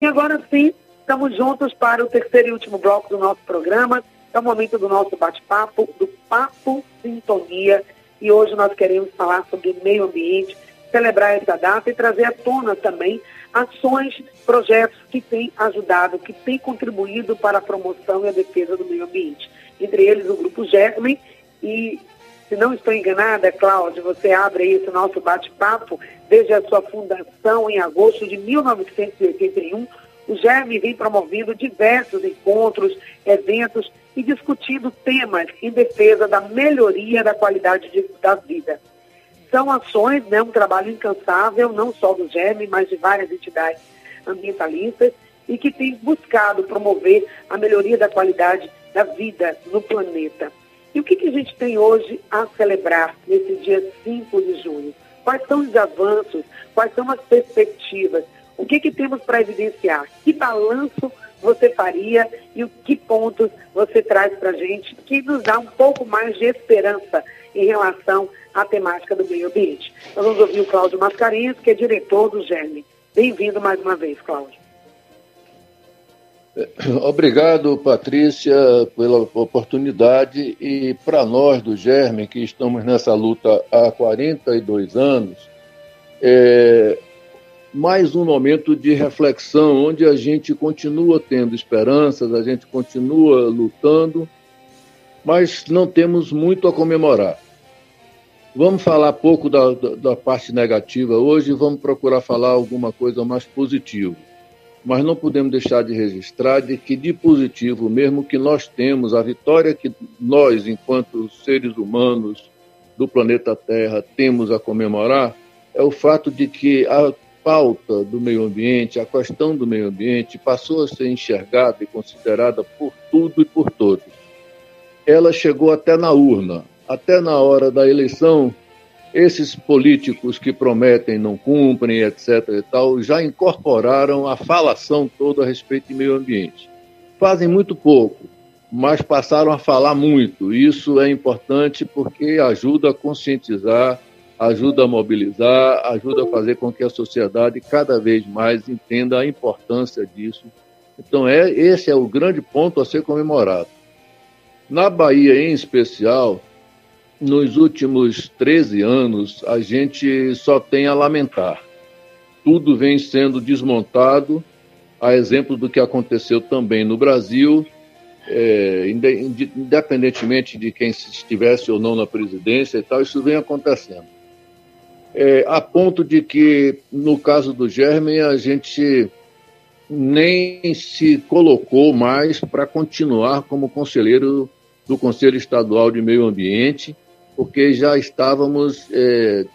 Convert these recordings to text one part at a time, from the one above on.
E agora sim, estamos juntos para o terceiro e último bloco do nosso programa. É o momento do nosso bate-papo, do Papo Sintonia. E hoje nós queremos falar sobre meio ambiente, celebrar essa data e trazer à tona também ações, projetos que têm ajudado, que têm contribuído para a promoção e a defesa do meio ambiente. Entre eles o Grupo Germen e se não estou enganada, Cláudia, você abre aí esse nosso bate-papo desde a sua fundação em agosto de 1981. O GERM vem promovendo diversos encontros, eventos e discutindo temas em defesa da melhoria da qualidade de, da vida. São ações, né, um trabalho incansável, não só do GERM, mas de várias entidades ambientalistas e que tem buscado promover a melhoria da qualidade da vida no planeta. E o que, que a gente tem hoje a celebrar nesse dia 5 de junho? Quais são os avanços? Quais são as perspectivas? O que, que temos para evidenciar? Que balanço você faria e o que pontos você traz para a gente que nos dá um pouco mais de esperança em relação à temática do meio ambiente? Nós vamos ouvir o Cláudio Mascarenhas, que é diretor do GERME. Bem-vindo mais uma vez, Cláudio. Obrigado, Patrícia, pela oportunidade e para nós do Germe, que estamos nessa luta há 42 anos, é mais um momento de reflexão, onde a gente continua tendo esperanças, a gente continua lutando, mas não temos muito a comemorar. Vamos falar pouco da, da, parte negativa hoje, vamos procurar falar alguma coisa mais positiva mas não podemos deixar de registrar de que de positivo mesmo que nós temos, a vitória que nós, enquanto seres humanos do planeta Terra, temos a comemorar, é o fato de que a pauta do meio ambiente, a questão do meio ambiente, passou a ser enxergada e considerada por tudo e por todos. Ela chegou até na urna, até na hora da eleição, esses políticos que prometem, não cumprem, etc. e tal, já incorporaram a falação toda a respeito de meio ambiente. Fazem muito pouco, mas passaram a falar muito. Isso é importante porque ajuda a conscientizar, ajuda a mobilizar, ajuda a fazer com que a sociedade cada vez mais entenda a importância disso. Então, é, esse é o grande ponto a ser comemorado. Na Bahia, em especial, nos últimos 13 anos, a gente só tem a lamentar. Tudo vem sendo desmontado, a exemplo do que aconteceu também no Brasil, é, independentemente de quem estivesse ou não na presidência e tal, isso vem acontecendo. É, a ponto de que, no caso do Germen, a gente nem se colocou mais para continuar como conselheiro do Conselho Estadual de Meio Ambiente, porque já estávamos é,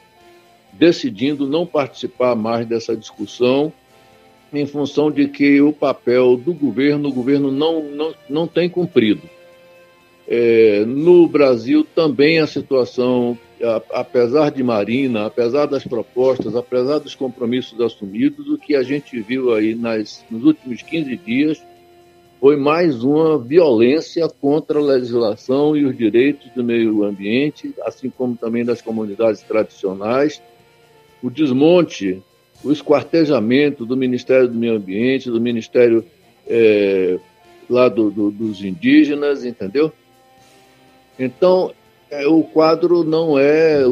decidindo não participar mais dessa discussão em função de que o papel do governo, o governo não, não, não tem cumprido. É, no Brasil também a situação, apesar de Marina, apesar das propostas, apesar dos compromissos assumidos, o que a gente viu aí nas, nos últimos 15 dias foi mais uma violência contra a legislação e os direitos do meio ambiente, assim como também das comunidades tradicionais. O desmonte, o esquartejamento do Ministério do Meio Ambiente, do Ministério é, lá do, do, dos indígenas, entendeu? Então, é, o quadro não é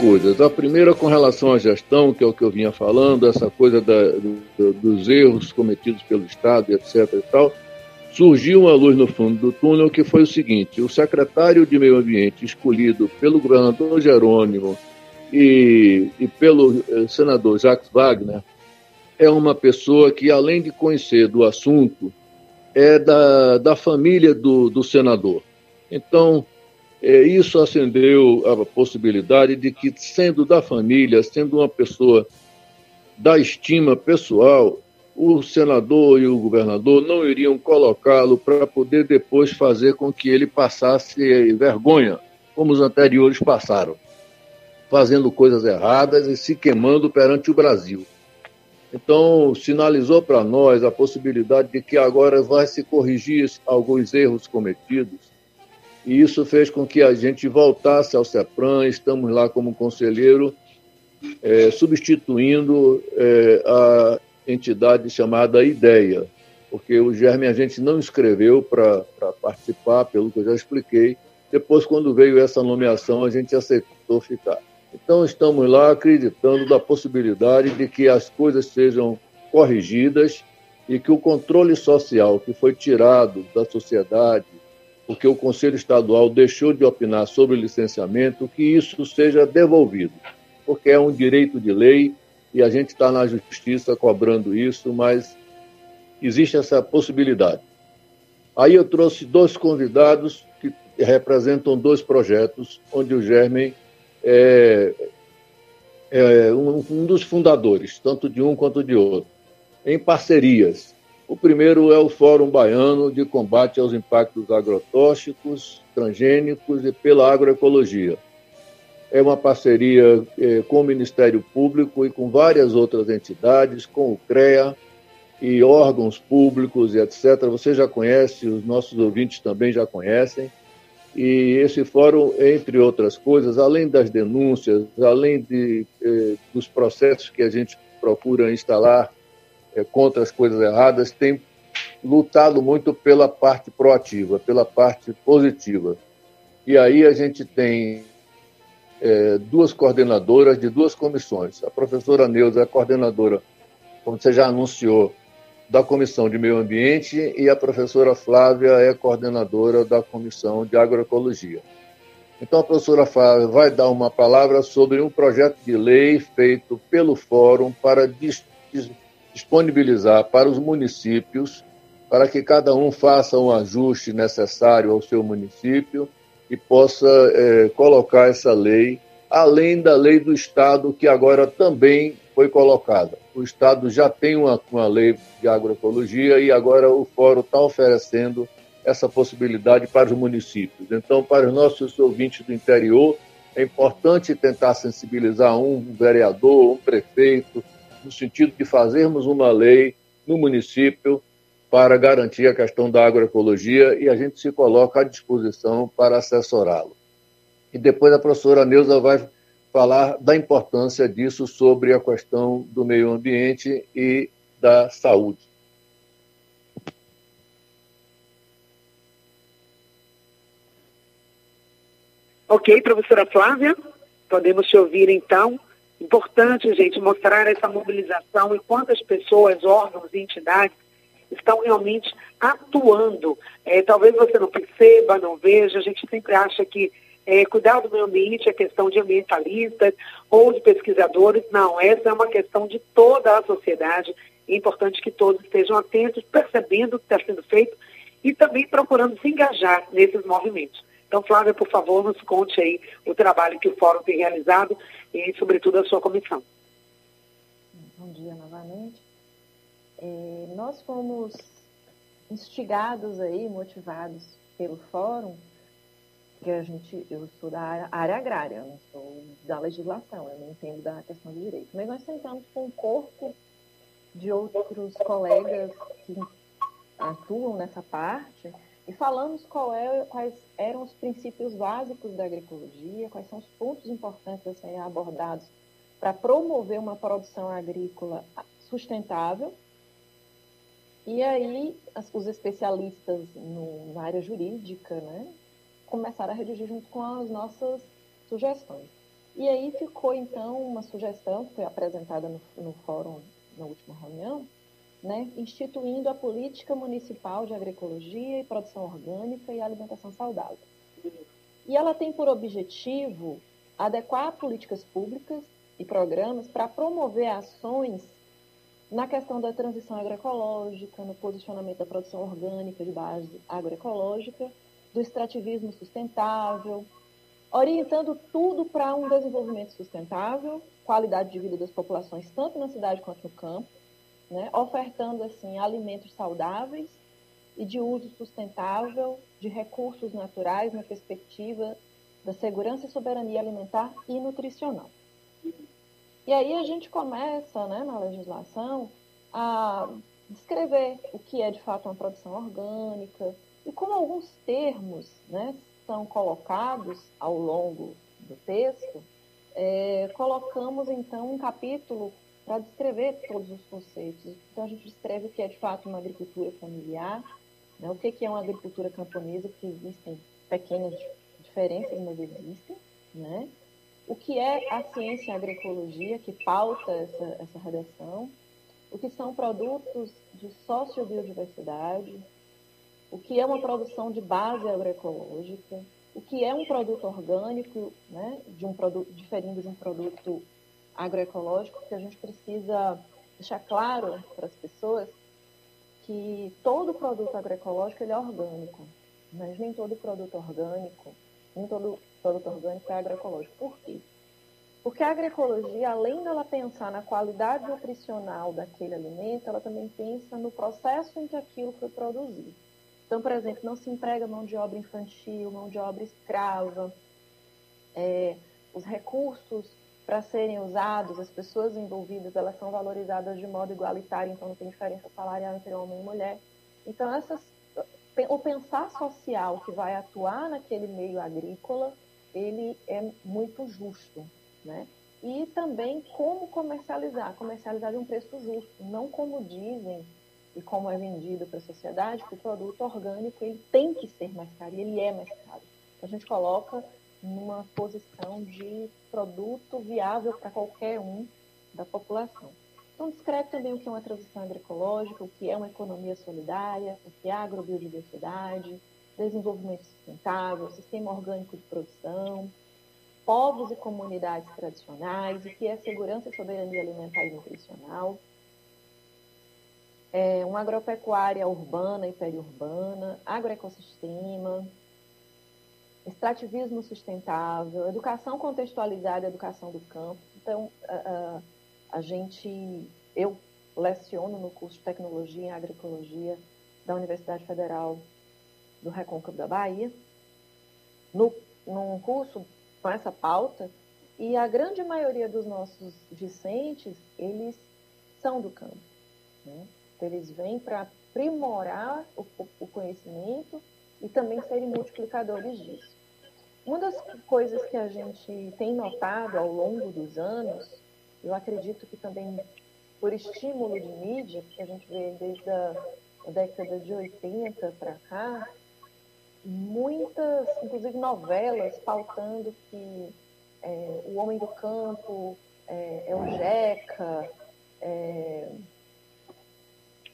coisas. A primeira com relação à gestão, que é o que eu vinha falando, essa coisa da, do, dos erros cometidos pelo Estado, etc. e tal, surgiu uma luz no fundo do túnel que foi o seguinte: o secretário de Meio Ambiente escolhido pelo governador Jerônimo e, e pelo eh, senador Jacques Wagner é uma pessoa que, além de conhecer do assunto, é da, da família do, do senador. Então, é, isso acendeu a possibilidade de que, sendo da família, sendo uma pessoa da estima pessoal, o senador e o governador não iriam colocá-lo para poder depois fazer com que ele passasse vergonha, como os anteriores passaram, fazendo coisas erradas e se queimando perante o Brasil. Então, sinalizou para nós a possibilidade de que agora vai se corrigir alguns erros cometidos. E isso fez com que a gente voltasse ao CEPRAM, estamos lá como conselheiro, é, substituindo é, a entidade chamada IDEA, porque o Germe a gente não escreveu para participar, pelo que eu já expliquei. Depois, quando veio essa nomeação, a gente aceitou ficar. Então, estamos lá acreditando da possibilidade de que as coisas sejam corrigidas e que o controle social que foi tirado da sociedade, porque o Conselho Estadual deixou de opinar sobre o licenciamento, que isso seja devolvido, porque é um direito de lei e a gente está na justiça cobrando isso, mas existe essa possibilidade. Aí eu trouxe dois convidados que representam dois projetos, onde o Germen é, é um, um dos fundadores, tanto de um quanto de outro, em parcerias. O primeiro é o Fórum Baiano de Combate aos Impactos Agrotóxicos, Transgênicos e pela Agroecologia. É uma parceria é, com o Ministério Público e com várias outras entidades, com o CREA e órgãos públicos e etc. Você já conhece, os nossos ouvintes também já conhecem. E esse fórum, entre outras coisas, além das denúncias, além de, eh, dos processos que a gente procura instalar eh, contra as coisas erradas, tem lutado muito pela parte proativa, pela parte positiva. E aí a gente tem eh, duas coordenadoras de duas comissões. A professora Neuza é coordenadora, como você já anunciou, da Comissão de Meio Ambiente e a professora Flávia é coordenadora da Comissão de Agroecologia. Então, a professora Flávia vai dar uma palavra sobre um projeto de lei feito pelo Fórum para disponibilizar para os municípios, para que cada um faça um ajuste necessário ao seu município e possa é, colocar essa lei, além da lei do Estado, que agora também foi colocada. O Estado já tem uma, uma lei de agroecologia e agora o Fórum está oferecendo essa possibilidade para os municípios. Então, para os nossos ouvintes do interior, é importante tentar sensibilizar um vereador, um prefeito, no sentido de fazermos uma lei no município para garantir a questão da agroecologia e a gente se coloca à disposição para assessorá-lo. E depois a professora Neuza vai falar da importância disso sobre a questão do meio ambiente e da saúde. Ok, professora Flávia, podemos te ouvir então. Importante, gente, mostrar essa mobilização e quantas pessoas, órgãos e entidades estão realmente atuando. É, talvez você não perceba, não veja, a gente sempre acha que é, cuidar do meio ambiente é questão de ambientalistas ou de pesquisadores. Não, essa é uma questão de toda a sociedade. É importante que todos estejam atentos, percebendo o que está sendo feito e também procurando se engajar nesses movimentos. Então, Flávia, por favor, nos conte aí o trabalho que o Fórum tem realizado e, sobretudo, a sua comissão. Bom dia novamente. É, nós fomos instigados aí, motivados pelo Fórum, que a gente, eu sou da área, área agrária, não sou da legislação, eu não entendo da questão de direito. Mas nós sentamos com um corpo de outros colegas que atuam nessa parte e falamos é, quais eram os princípios básicos da agroecologia, quais são os pontos importantes a serem abordados para promover uma produção agrícola sustentável. E aí, os especialistas no, na área jurídica, né, começaram a redigir junto com as nossas sugestões. E aí ficou, então, uma sugestão que foi apresentada no, no fórum na última reunião, né, instituindo a política municipal de agroecologia e produção orgânica e alimentação saudável. E ela tem por objetivo adequar políticas públicas e programas para promover ações na questão da transição agroecológica, no posicionamento da produção orgânica de base agroecológica do extrativismo sustentável, orientando tudo para um desenvolvimento sustentável, qualidade de vida das populações, tanto na cidade quanto no campo, né, ofertando assim alimentos saudáveis e de uso sustentável de recursos naturais na perspectiva da segurança e soberania alimentar e nutricional. E aí a gente começa, né, na legislação, a descrever o que é de fato uma produção orgânica e como alguns termos né, são colocados ao longo do texto, é, colocamos então um capítulo para descrever todos os conceitos. Então a gente descreve o que é de fato uma agricultura familiar, né, o que, é uma agricultura camponesa, que existem pequenas diferenças, mas existem, né? O que é a ciência a agroecologia que pauta essa, essa redação, o que são produtos de sociobiodiversidade, o que é uma produção de base agroecológica, o que é um produto orgânico, né, de um produto diferindo de um produto agroecológico, que a gente precisa deixar claro para as pessoas que todo produto agroecológico ele é orgânico, mas nem todo produto orgânico, nem todo produto orgânico é agroecológico. Por quê? Porque a agroecologia, além dela pensar na qualidade nutricional daquele alimento, ela também pensa no processo em que aquilo foi produzido. Então, por exemplo, não se emprega mão de obra infantil, mão de obra escrava, é, os recursos para serem usados, as pessoas envolvidas, elas são valorizadas de modo igualitário, então não tem diferença salarial entre homem e mulher. Então, essas, o pensar social que vai atuar naquele meio agrícola, ele é muito justo né? E também como comercializar, comercializar de um preço justo, não como dizem e como é vendido para a sociedade, que o produto orgânico ele tem que ser mais caro, ele é mais caro. A gente coloca numa posição de produto viável para qualquer um da população. Então, descreve também o que é uma transição agroecológica, o que é uma economia solidária, o que é agrobiodiversidade, desenvolvimento sustentável, sistema orgânico de produção, povos e comunidades tradicionais, o que é segurança e soberania alimentar e nutricional, é, uma agropecuária urbana e periurbana, agroecossistema, extrativismo sustentável, educação contextualizada educação do campo. Então, a, a, a gente, eu leciono no curso de Tecnologia em Agroecologia da Universidade Federal do Recôncavo da Bahia. No, num curso com essa pauta e a grande maioria dos nossos discentes, eles são do campo. Né? Então, eles vêm para aprimorar o, o conhecimento e também serem multiplicadores disso. Uma das coisas que a gente tem notado ao longo dos anos, eu acredito que também por estímulo de mídia, que a gente vê desde a década de 80 para cá, muitas, inclusive novelas, pautando que é, o homem do campo é, é o jeca, é,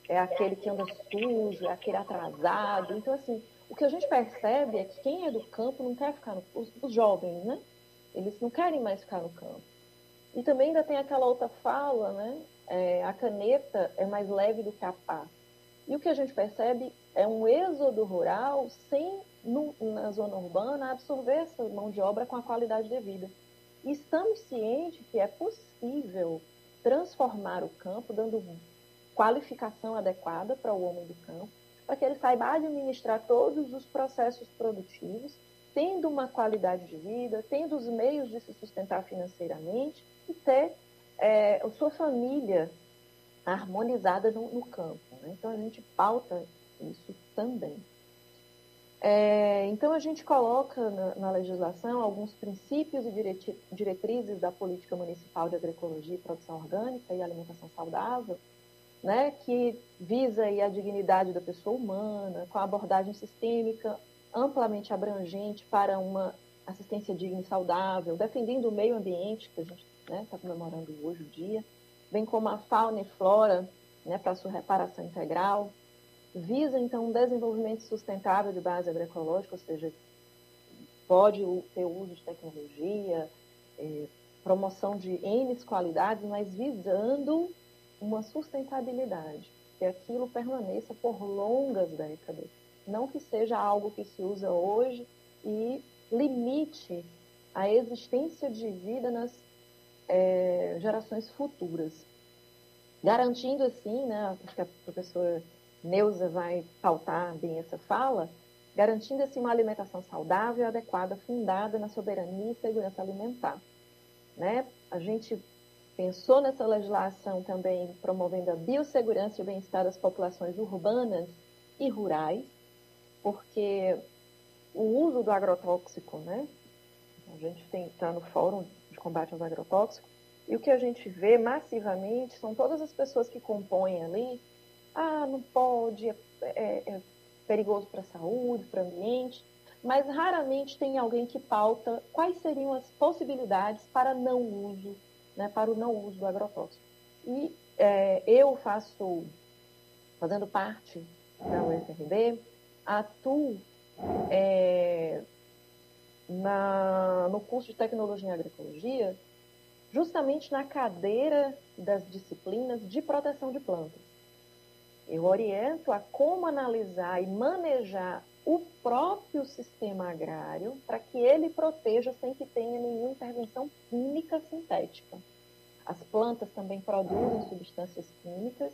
é, aquele que anda sujo, é aquele atrasado. Então, assim, o que a gente percebe é que quem é do campo não quer ficar no... Os, os jovens, né? Eles não querem mais ficar no campo. E também ainda tem aquela outra fala, né? É, a caneta é mais leve do que a pá. E o que a gente percebe é um êxodo rural sem, no, na zona urbana, absorver essa mão de obra com a qualidade devida. E estamos cientes que é possível transformar o campo, dando qualificação adequada para o homem do campo, para que ele saiba administrar todos os processos produtivos, tendo uma qualidade de vida, tendo os meios de se sustentar financeiramente e ter é, a sua família harmonizada no, no campo. Né? Então a gente pauta isso também. É, então, a gente coloca na, na, legislação alguns princípios e diretrizes da política municipal de agroecologia e produção orgânica e alimentação saudável, né, que visa a dignidade da pessoa humana, com a abordagem sistêmica amplamente abrangente para uma assistência digna e saudável, defendendo o meio ambiente, que a gente está né, tá comemorando hoje o dia, bem como a fauna e flora né, para sua reparação integral, visa então um desenvolvimento sustentável de base agroecológica, ou seja, pode ter uso de tecnologia, é, promoção de N qualidades, mas visando uma sustentabilidade, que aquilo permaneça por longas décadas, não que seja algo que se usa hoje e limite a existência de vida nas é, gerações futuras. garantindo assim, né, acho que a professora Neuza vai pautar bem essa fala, garantindo assim uma alimentação saudável adequada, fundada na soberania e segurança alimentar. Né? A gente pensou nessa legislação também promovendo a biossegurança e o bem-estar das populações urbanas e rurais, porque o uso do agrotóxico, né? A gente está no Fórum de Combate aos Agrotóxicos, e o que a gente vê massivamente são todas as pessoas que compõem ali, ah, não pode, é, é, é perigoso para a saúde, para o ambiente, mas raramente tem alguém que pauta quais seriam as possibilidades para não uso, né, para o não uso do agrotóxico. E é, eu faço, fazendo parte da UFRB, atuo é, na, no curso de Tecnologia em Agroecologia, justamente na cadeira das disciplinas de proteção de plantas. Eu oriento a como analisar e manejar o próprio sistema agrário para que ele proteja sem que tenha nenhuma intervenção química sintética. As plantas também produzem substâncias químicas,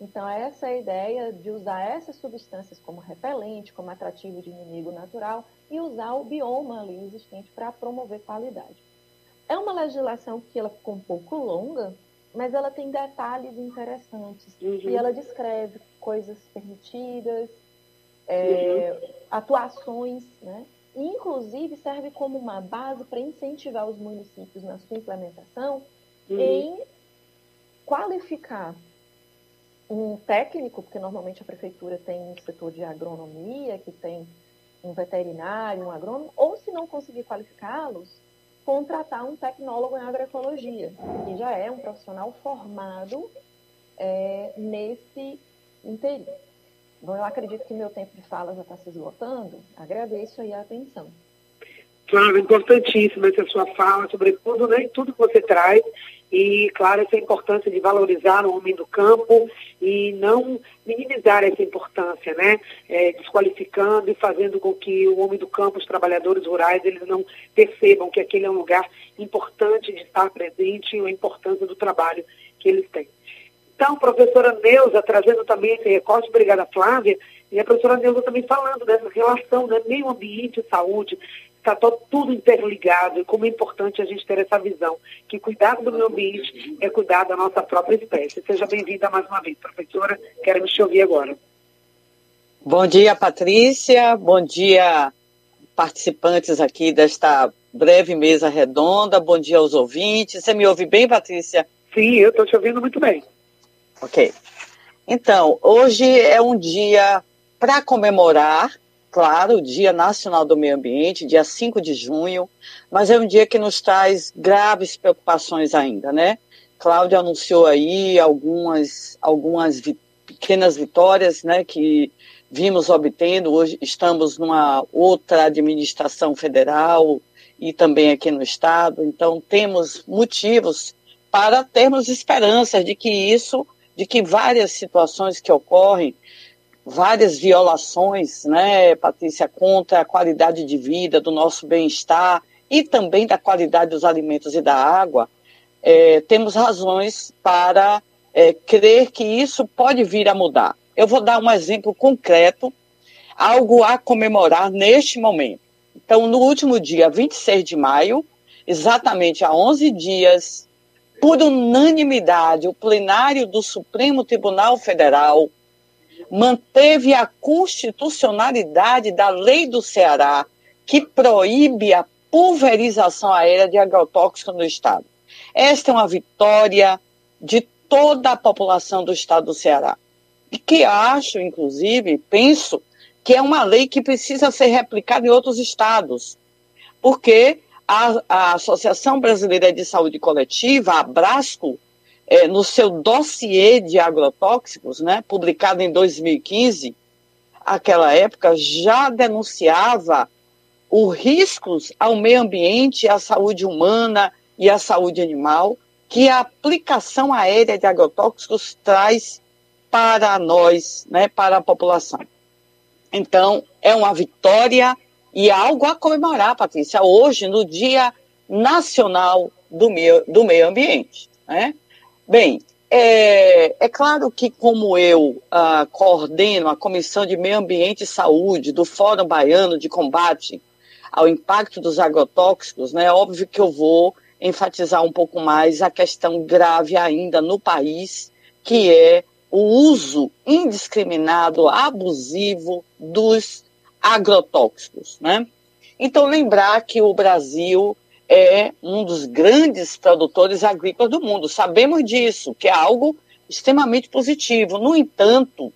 então essa é a ideia de usar essas substâncias como repelente, como atrativo de inimigo natural e usar o bioma ali existente para promover qualidade. É uma legislação que ela ficou um pouco longa, mas ela tem detalhes interessantes. Uhum. E ela descreve coisas permitidas, é, uhum. atuações, né? E, inclusive, serve como uma base para incentivar os municípios na sua implementação uhum. em qualificar um técnico, porque normalmente a prefeitura tem um setor de agronomia, que tem um veterinário, um agrônomo, ou se não conseguir qualificá-los, contratar um tecnólogo em agroecologia, que já é um profissional formado é, nesse interim. Bom, eu acredito que meu tempo de fala já está se esgotando. Agradeço aí a atenção. Claro, importantíssima essa sua fala, sobretudo, né, tudo que você traz e, claro, essa importância de valorizar o homem do campo e não minimizar essa importância, né? É, desqualificando e fazendo com que o homem do campo, os trabalhadores rurais, eles não percebam que aquele é um lugar importante de estar presente e a importância do trabalho que eles têm. Então, professora Neuza, trazendo também esse recorte, obrigada Flávia, e a professora Neuza também falando dessa relação, né, meio ambiente e saúde, está tudo interligado e como é importante a gente ter essa visão, que cuidar do meio ambiente é cuidar da nossa própria espécie. Seja bem-vinda mais uma vez, professora. Queremos te ouvir agora. Bom dia, Patrícia. Bom dia, participantes aqui desta breve mesa redonda. Bom dia aos ouvintes. Você me ouve bem, Patrícia? Sim, eu estou te ouvindo muito bem. Ok. Então, hoje é um dia para comemorar claro, o Dia Nacional do Meio Ambiente, dia 5 de junho, mas é um dia que nos traz graves preocupações ainda, né? Cláudia anunciou aí algumas, algumas vi pequenas vitórias, né, que vimos obtendo. Hoje estamos numa outra administração federal e também aqui no estado, então temos motivos para termos esperanças de que isso, de que várias situações que ocorrem várias violações, né, Patrícia, contra a qualidade de vida, do nosso bem-estar e também da qualidade dos alimentos e da água, é, temos razões para é, crer que isso pode vir a mudar. Eu vou dar um exemplo concreto, algo a comemorar neste momento. Então, no último dia 26 de maio, exatamente há 11 dias, por unanimidade, o plenário do Supremo Tribunal Federal manteve a constitucionalidade da lei do Ceará, que proíbe a pulverização aérea de agrotóxicos no Estado. Esta é uma vitória de toda a população do Estado do Ceará. E que acho, inclusive, penso, que é uma lei que precisa ser replicada em outros estados. Porque a, a Associação Brasileira de Saúde Coletiva, a Brasco, é, no seu dossiê de agrotóxicos, né, publicado em 2015, aquela época já denunciava os riscos ao meio ambiente, à saúde humana e à saúde animal que a aplicação aérea de agrotóxicos traz para nós, né, para a população. Então, é uma vitória e algo a comemorar, Patrícia, hoje, no Dia Nacional do Meio, do meio Ambiente. Né? Bem, é, é claro que, como eu ah, coordeno a Comissão de Meio Ambiente e Saúde do Fórum Baiano de Combate ao Impacto dos Agrotóxicos, né, é óbvio que eu vou enfatizar um pouco mais a questão grave ainda no país, que é o uso indiscriminado, abusivo dos agrotóxicos. Né? Então, lembrar que o Brasil é um dos grandes produtores agrícolas do mundo. Sabemos disso, que é algo extremamente positivo. No entanto,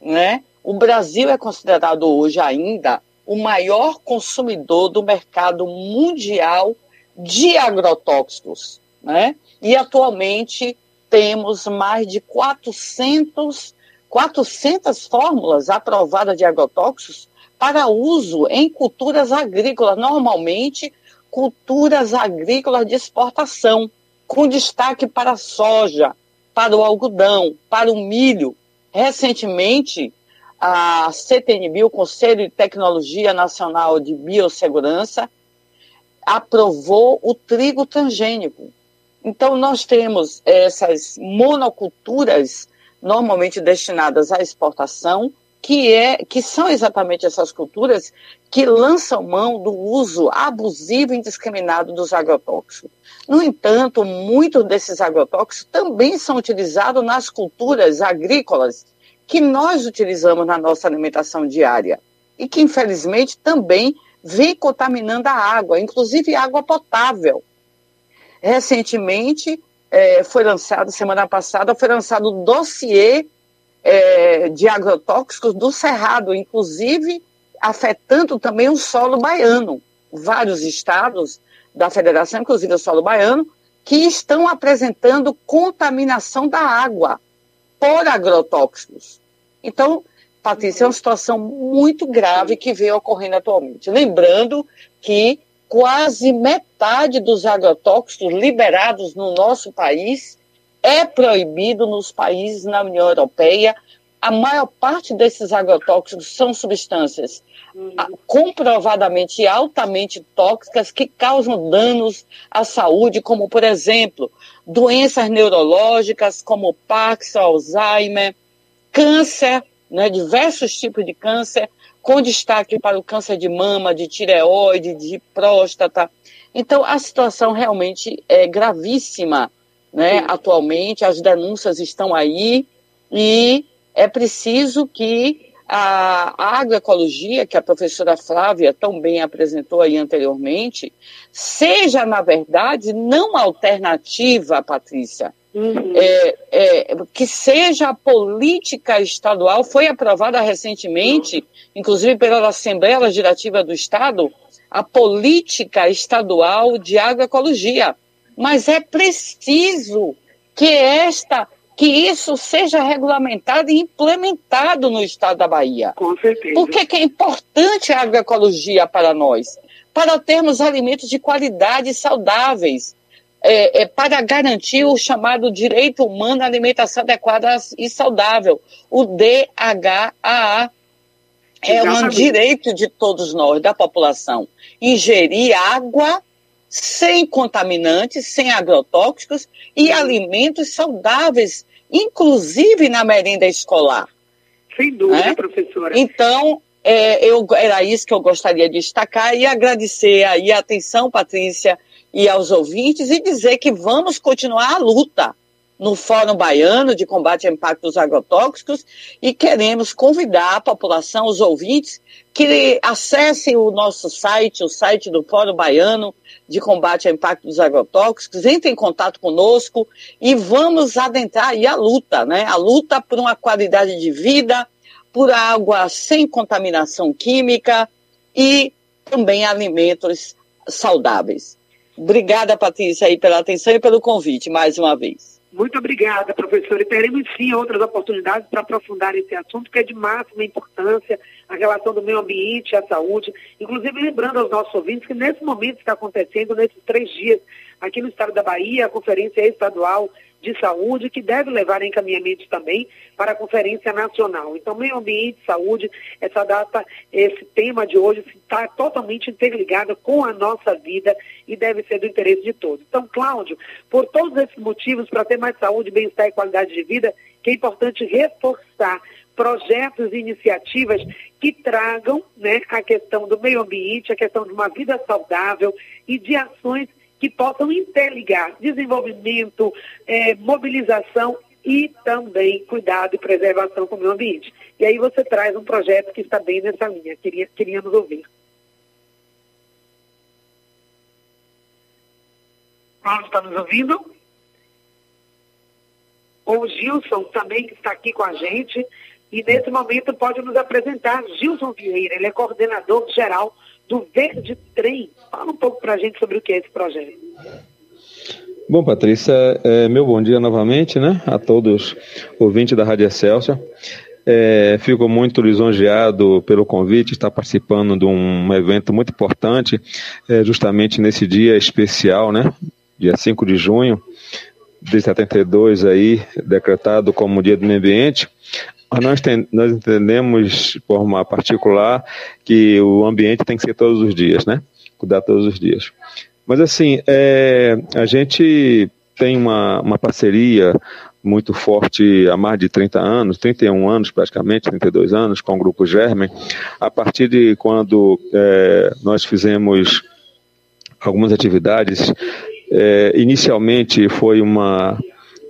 né, o Brasil é considerado hoje ainda o maior consumidor do mercado mundial de agrotóxicos. Né? E atualmente temos mais de 400, 400 fórmulas aprovadas de agrotóxicos para uso em culturas agrícolas, normalmente culturas agrícolas de exportação, com destaque para a soja, para o algodão, para o milho. Recentemente, a CTNB, o Conselho de Tecnologia Nacional de Biossegurança, aprovou o trigo transgênico. Então, nós temos essas monoculturas normalmente destinadas à exportação, que, é, que são exatamente essas culturas que lançam mão do uso abusivo e indiscriminado dos agrotóxicos. No entanto, muitos desses agrotóxicos também são utilizados nas culturas agrícolas que nós utilizamos na nossa alimentação diária e que, infelizmente, também vem contaminando a água, inclusive água potável. Recentemente, é, foi lançado, semana passada, foi lançado o dossiê é, de agrotóxicos do Cerrado, inclusive afetando também o solo baiano. Vários estados da federação, inclusive o solo baiano, que estão apresentando contaminação da água por agrotóxicos. Então, Patrícia, é uma situação muito grave que vem ocorrendo atualmente. Lembrando que quase metade dos agrotóxicos liberados no nosso país é proibido nos países na União Europeia. A maior parte desses agrotóxicos são substâncias uhum. comprovadamente altamente tóxicas que causam danos à saúde, como, por exemplo, doenças neurológicas como Parkinson, Alzheimer, câncer, né, diversos tipos de câncer, com destaque para o câncer de mama, de tireoide, de próstata. Então, a situação realmente é gravíssima né? Atualmente as denúncias estão aí e é preciso que a agroecologia, que a professora Flávia tão bem apresentou aí anteriormente, seja, na verdade, não alternativa, Patrícia, uhum. é, é, que seja a política estadual, foi aprovada recentemente, inclusive pela Assembleia Legislativa do Estado, a política estadual de agroecologia, mas é preciso que esta que isso seja regulamentado e implementado no estado da Bahia. Com certeza. Por que é importante a agroecologia para nós? Para termos alimentos de qualidade e saudáveis, é, é, para garantir o chamado direito humano à alimentação adequada e saudável, o DHAA. É um direito de todos nós, da população, ingerir água sem contaminantes, sem agrotóxicos e alimentos saudáveis, inclusive na merenda escolar. Sem dúvida, né? professora. Então, é, eu, era isso que eu gostaria de destacar e agradecer aí a atenção, Patrícia, e aos ouvintes e dizer que vamos continuar a luta no Fórum Baiano de Combate ao Impacto dos Agrotóxicos e queremos convidar a população, os ouvintes, que acessem o nosso site, o site do Fórum Baiano de Combate ao Impacto dos Agrotóxicos, entrem em contato conosco e vamos adentrar aí a luta, né? A luta por uma qualidade de vida, por água sem contaminação química e também alimentos saudáveis. Obrigada, Patrícia, aí pela atenção e pelo convite mais uma vez. Muito obrigada, professora. E teremos sim outras oportunidades para aprofundar esse assunto, que é de máxima importância, a relação do meio ambiente a saúde. Inclusive, lembrando aos nossos ouvintes que nesse momento está acontecendo, nesses três dias, aqui no estado da Bahia, a Conferência Estadual de saúde, que deve levar encaminhamentos também para a Conferência Nacional. Então, meio ambiente saúde, essa data, esse tema de hoje está totalmente interligado com a nossa vida e deve ser do interesse de todos. Então, Cláudio, por todos esses motivos, para ter mais saúde, bem-estar e qualidade de vida, que é importante reforçar projetos e iniciativas que tragam né, a questão do meio ambiente, a questão de uma vida saudável e de ações que possam interligar desenvolvimento, eh, mobilização e também cuidado e preservação com o meio ambiente. E aí você traz um projeto que está bem nessa linha, Queria, queríamos ouvir. Paulo, está nos ouvindo? O Gilson também está aqui com a gente e nesse momento pode nos apresentar Gilson Vieira, ele é coordenador geral do Verde Trem. Fala um pouco para a gente sobre o que é esse projeto. Bom, Patrícia, é, meu bom dia novamente, né, a todos ouvintes da Rádio Excelsior. É, fico muito lisonjeado pelo convite, estar participando de um evento muito importante, é, justamente nesse dia especial, né, dia 5 de junho de 72 aí, decretado como Dia do Meio Ambiente, nós, tem, nós entendemos, de forma particular, que o ambiente tem que ser todos os dias, né? Cuidar todos os dias. Mas, assim, é, a gente tem uma, uma parceria muito forte há mais de 30 anos, 31 anos praticamente, 32 anos, com o Grupo Germen, a partir de quando é, nós fizemos algumas atividades. É, inicialmente foi uma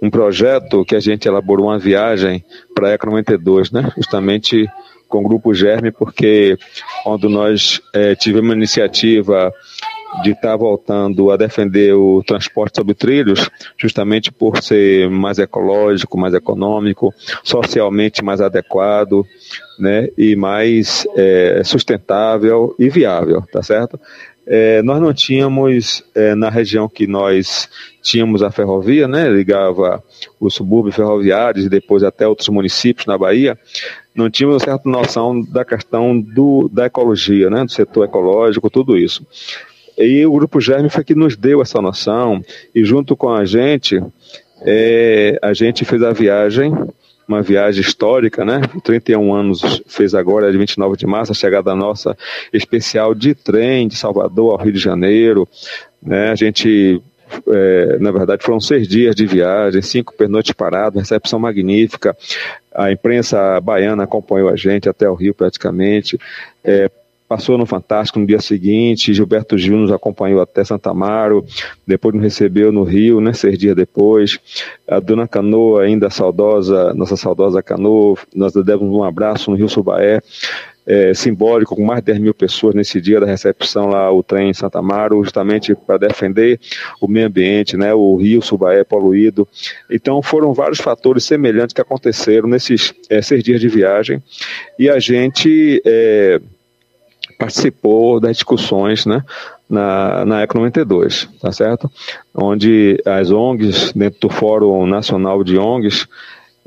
um projeto que a gente elaborou uma viagem para a ECA 92, né? justamente com o Grupo Germe, porque quando nós é, tivemos uma iniciativa de estar tá voltando a defender o transporte sobre trilhos, justamente por ser mais ecológico, mais econômico, socialmente mais adequado, né, e mais é, sustentável e viável, tá certo? É, nós não tínhamos é, na região que nós tínhamos a ferrovia, né, ligava os subúrbios ferroviários e depois até outros municípios na Bahia, não tínhamos certa noção da questão do, da ecologia, né, do setor ecológico, tudo isso. E o Grupo Germe foi que nos deu essa noção e junto com a gente, é, a gente fez a viagem uma viagem histórica, né? 31 anos fez agora, de 29 de março, a chegada nossa especial de trem de Salvador ao Rio de Janeiro, né? A gente é, na verdade, foram seis dias de viagem, cinco pernoites parados, recepção magnífica. A imprensa baiana acompanhou a gente até o Rio, praticamente. É, passou no Fantástico no dia seguinte, Gilberto Gil nos acompanhou até Santa Amaro, depois nos recebeu no Rio, né, seis dias depois, a Dona Canoa, ainda saudosa, nossa saudosa Canoa, nós demos um abraço no Rio Subaé, é, simbólico, com mais de 10 mil pessoas nesse dia da recepção lá, o trem em Santa Amaro, justamente para defender o meio ambiente, né, o rio Subaé poluído. Então foram vários fatores semelhantes que aconteceram nesses é, seis dias de viagem e a gente... É, participou das discussões né, na, na ECO 92, tá certo? Onde as ONGs, dentro do Fórum Nacional de ONGs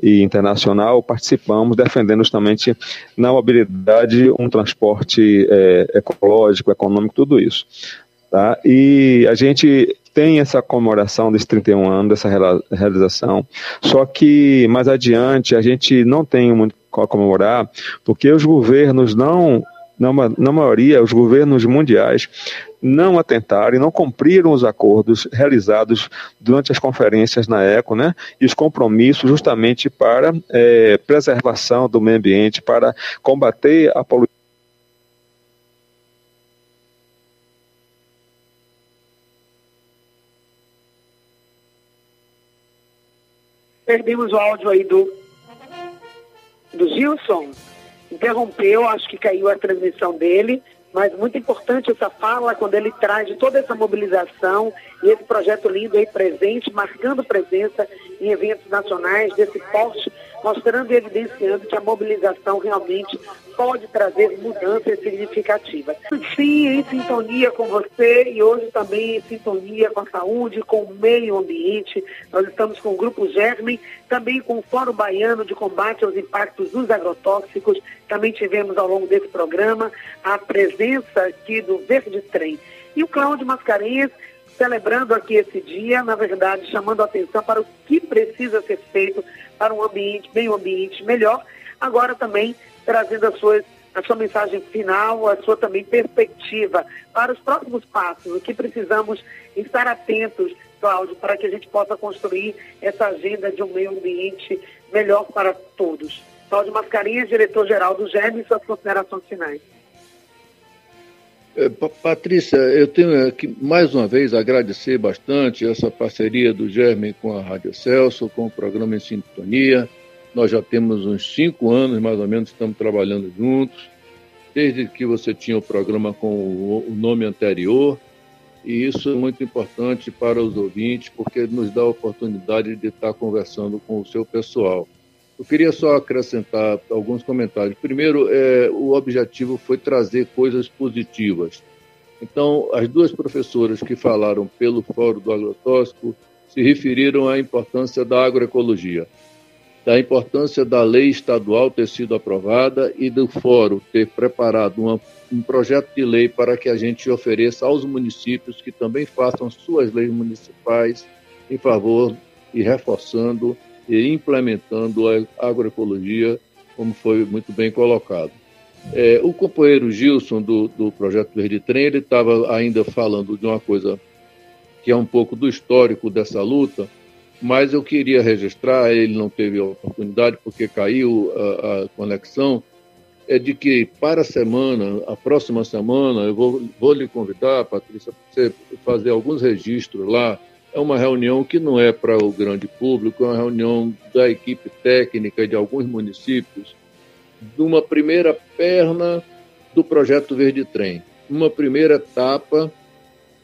e Internacional, participamos defendendo justamente na mobilidade um transporte é, ecológico, econômico, tudo isso. Tá? E a gente tem essa comemoração desses 31 anos, dessa realização, só que mais adiante a gente não tem muito a comemorar, porque os governos não na, maioria, os governos mundiais não atentaram e não cumpriram os acordos realizados durante as conferências na ECO, né, e os compromissos justamente para é, preservação do meio ambiente, para combater a poluição. Perdemos o áudio aí do, do Gilson interrompeu, acho que caiu a transmissão dele, mas muito importante essa fala quando ele traz toda essa mobilização e esse projeto lindo aí presente, marcando presença em eventos nacionais desse porte mostrando e evidenciando que a mobilização realmente pode trazer mudanças significativas. Sim, em sintonia com você e hoje também em sintonia com a saúde, com o meio ambiente. Nós estamos com o Grupo Germen, também com o Fórum Baiano de Combate aos Impactos dos Agrotóxicos. Também tivemos ao longo desse programa a presença aqui do Verde Trem. E o Cláudio Mascarenhas celebrando aqui esse dia, na verdade, chamando a atenção para o que precisa ser feito para um ambiente, meio ambiente melhor. Agora também trazendo as suas a sua mensagem final, a sua também perspectiva para os próximos passos, o que precisamos estar atentos, Cláudio, para que a gente possa construir essa agenda de um meio ambiente melhor para todos. Cláudio Mascarinhas, diretor-geral do GEM, suas considerações finais. É, Patrícia, eu tenho que mais uma vez agradecer bastante essa parceria do Germen com a Rádio Celso, com o programa Em Sintonia. Nós já temos uns cinco anos, mais ou menos, estamos trabalhando juntos, desde que você tinha o programa com o nome anterior. E isso é muito importante para os ouvintes, porque nos dá a oportunidade de estar conversando com o seu pessoal. Eu queria só acrescentar alguns comentários. Primeiro, é, o objetivo foi trazer coisas positivas. Então, as duas professoras que falaram pelo Fórum do Agrotóxico se referiram à importância da agroecologia, da importância da lei estadual ter sido aprovada e do Fórum ter preparado uma, um projeto de lei para que a gente ofereça aos municípios que também façam suas leis municipais em favor e reforçando e implementando a agroecologia, como foi muito bem colocado. É, o companheiro Gilson, do, do Projeto Verde Trem, ele estava ainda falando de uma coisa que é um pouco do histórico dessa luta, mas eu queria registrar, ele não teve a oportunidade porque caiu a, a conexão, é de que para a semana, a próxima semana, eu vou, vou lhe convidar, Patrícia, para você fazer alguns registros lá é uma reunião que não é para o grande público, é uma reunião da equipe técnica de alguns municípios, de uma primeira perna do projeto Verde Trem, uma primeira etapa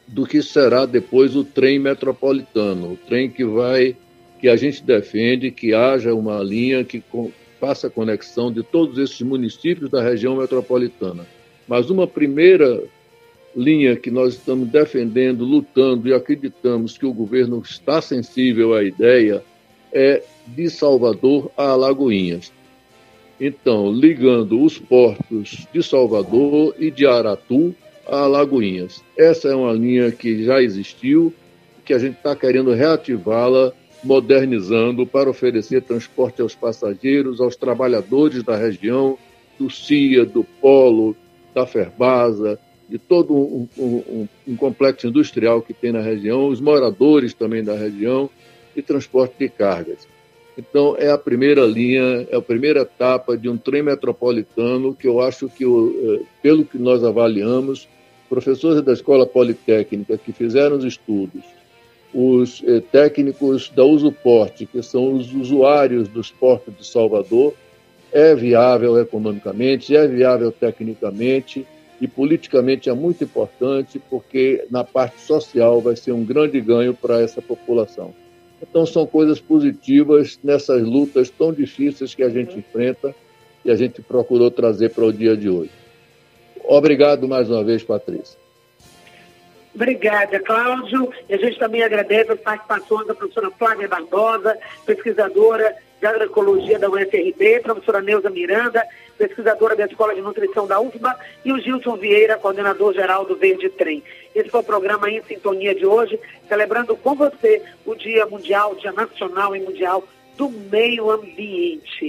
do que será depois o trem metropolitano, o trem que vai, que a gente defende que haja uma linha que faça conexão de todos esses municípios da região metropolitana. Mas uma primeira linha que nós estamos defendendo, lutando e acreditamos que o governo está sensível à ideia é de Salvador a Alagoinhas. Então, ligando os portos de Salvador e de Aratu a Alagoinhas. Essa é uma linha que já existiu, que a gente está querendo reativá-la, modernizando para oferecer transporte aos passageiros, aos trabalhadores da região, do CIA, do Polo, da Ferbasa, de todo um, um, um, complexo industrial que tem na região, os moradores também da região e transporte de cargas. Então, é a primeira linha, é a primeira etapa de um trem metropolitano que eu acho que, eh, pelo que nós avaliamos, professores da Escola Politécnica que fizeram os estudos, os eh, técnicos da Usuporte, que são os usuários dos portos de Salvador, é viável economicamente, é viável tecnicamente, e politicamente é muito importante porque na parte social vai ser um grande ganho para essa população. Então são coisas positivas nessas lutas tão difíceis que a gente uhum. enfrenta e a gente procurou trazer para o dia de hoje. Obrigado mais uma vez, Patrícia. Obrigada, Cláudio. E a gente também agradece as participações da professora Flávia Barbosa, pesquisadora de agroecologia da UFRB, professora Neuza Miranda, pesquisadora da Escola de Nutrição da UFBA, e o Gilson Vieira, coordenador geral do Verde Trem. Esse foi o programa Em Sintonia de hoje, celebrando com você o Dia Mundial, Dia Nacional e Mundial do Meio Ambiente.